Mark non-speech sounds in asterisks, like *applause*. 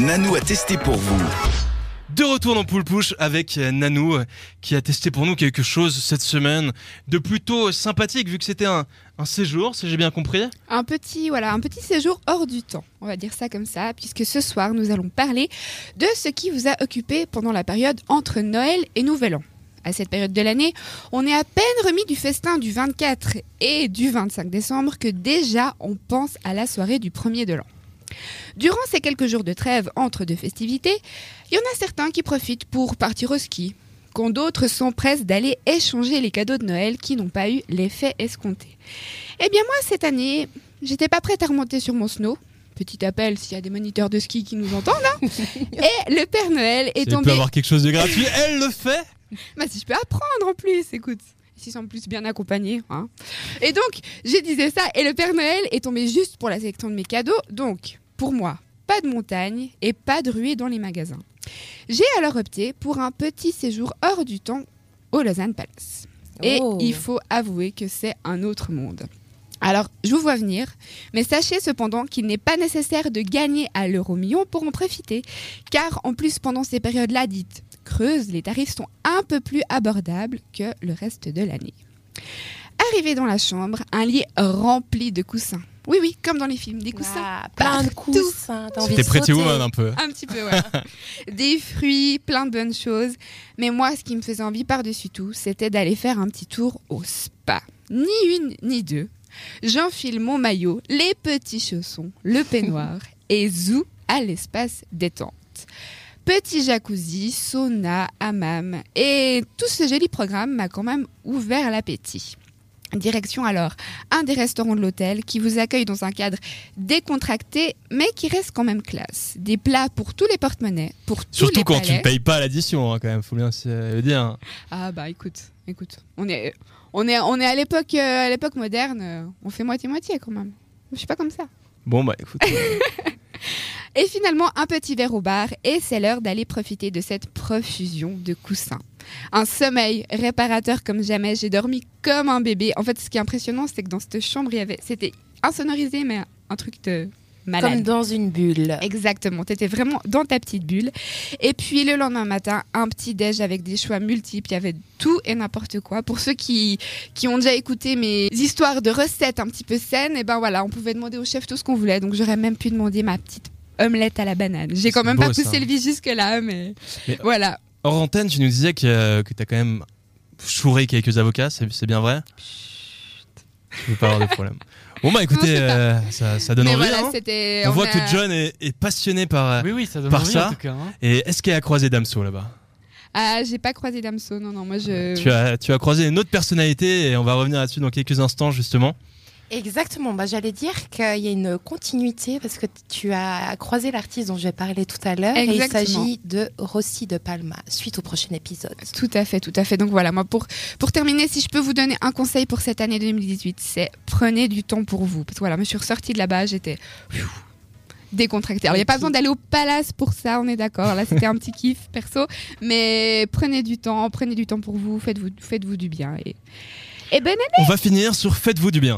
Nanou a testé pour vous. De retour dans Poule Push avec euh, Nanou euh, qui a testé pour nous quelque chose cette semaine de plutôt sympathique vu que c'était un, un séjour, si j'ai bien compris. Un petit, voilà, un petit séjour hors du temps, on va dire ça comme ça, puisque ce soir nous allons parler de ce qui vous a occupé pendant la période entre Noël et Nouvel An. À cette période de l'année, on est à peine remis du festin du 24 et du 25 décembre que déjà on pense à la soirée du premier de l'an. Durant ces quelques jours de trêve entre deux festivités, il y en a certains qui profitent pour partir au ski, quand d'autres sont prêts d'aller échanger les cadeaux de Noël qui n'ont pas eu l'effet escompté. Eh bien moi, cette année, j'étais pas prête à remonter sur mon snow. Petit appel s'il y a des moniteurs de ski qui nous entendent. hein. *laughs* Et le Père Noël est Si elle peut tombé... avoir quelque chose de gratuit, elle le fait Bah si je peux apprendre en plus, écoute. S'ils sont plus bien accompagnés. Hein. Et donc, je disais ça, et le Père Noël est tombé juste pour la sélection de mes cadeaux. Donc, pour moi, pas de montagne et pas de ruée dans les magasins. J'ai alors opté pour un petit séjour hors du temps au Lausanne Palace. Et Oh. il faut avouer que c'est un autre monde. Alors, je vous vois venir, mais sachez cependant qu'il n'est pas nécessaire de gagner à l'euro million pour en profiter, car en plus, pendant ces périodes-là dites creuses, les tarifs sont un peu plus abordables que le reste de l'année. Arrivé dans la chambre, un lit rempli de coussins. Oui, oui, comme dans les films, des coussins. Ah, plein de coussins. t'as envie C'était Pretty. Woman un peu. Un petit peu, ouais. *laughs* Des fruits, plein de bonnes choses. Mais moi, ce qui me faisait envie par-dessus tout, c'était d'aller faire un petit tour au spa. Ni une, ni deux. J'enfile mon maillot, les petits chaussons, le peignoir et zou à l'espace détente. Petit jacuzzi, sauna, hammam et tout ce joli programme m'a quand même ouvert l'appétit. Direction alors un des restaurants de l'hôtel qui vous accueille dans un cadre décontracté mais qui reste quand même classe. Des plats pour tous les porte-monnaies, pour tous Surtout les quand tu ne payes pas l'addition, hein, quand même, faut bien se le dire. Ah bah écoute, écoute, on est on est on est à l'époque euh, à l'époque moderne, euh, on fait moitié moitié quand même. Je suis pas comme ça. Bon, bah écoute. euh, *laughs* Et finalement, un petit verre au bar, et c'est l'heure d'aller profiter de cette profusion de coussins. Un sommeil réparateur comme jamais, j'ai dormi comme un bébé. En fait, ce qui est impressionnant, c'est que dans cette chambre, il y avait, c'était insonorisé, mais un truc de malade. Comme dans une bulle. Exactement, tu étais vraiment dans ta petite bulle. Et puis le lendemain matin, un petit déj avec des choix multiples, il y avait tout et n'importe quoi. Pour ceux qui, qui ont déjà écouté mes histoires de recettes un petit peu saines, et ben voilà, on pouvait demander au chef tout ce qu'on voulait. Donc j'aurais même pu demander ma petite omelette à la banane. J'ai quand même beau, pas poussé ça. le vis jusque là, mais, Mais- voilà. Hors antenne, tu nous disais que, que tu as quand même chouré quelques avocats, c'est bien vrai Je veux pas avoir de problème. Bon, bah *laughs* écoutez, euh, ça, ça donne mais envie. voilà, hein. On voit a- que John est, est passionné par. euh, Oui, oui, ça donne Par envie ça, en tout cas. hein. Et est-ce qu'il a croisé Damso là-bas? Ah, j'ai pas croisé Damso, non, non, moi je. tu, as, tu as croisé une autre personnalité et on va revenir là-dessus dans quelques instants justement. Exactement. Bah, J'allais dire qu'il y a une continuité parce que tu as croisé l'artiste dont j'ai parlé tout à l'heure. Et il s'agit de Rossi de Palma, suite au prochain épisode. Tout à fait, tout à fait. Donc voilà, moi pour, pour terminer, si je peux vous donner un conseil pour cette année 2018, c'est prenez du temps pour vous. Parce que voilà, moi je suis ressortie de là-bas, j'étais pfiou, décontractée. Alors il n'y a pas besoin d'aller au palace pour ça, on est d'accord. Là c'était un petit *laughs* kiff perso. Mais prenez du temps, prenez du temps pour vous, faites-vous faites -vous du bien. Et, et bonne année On va finir sur Faites-vous du bien.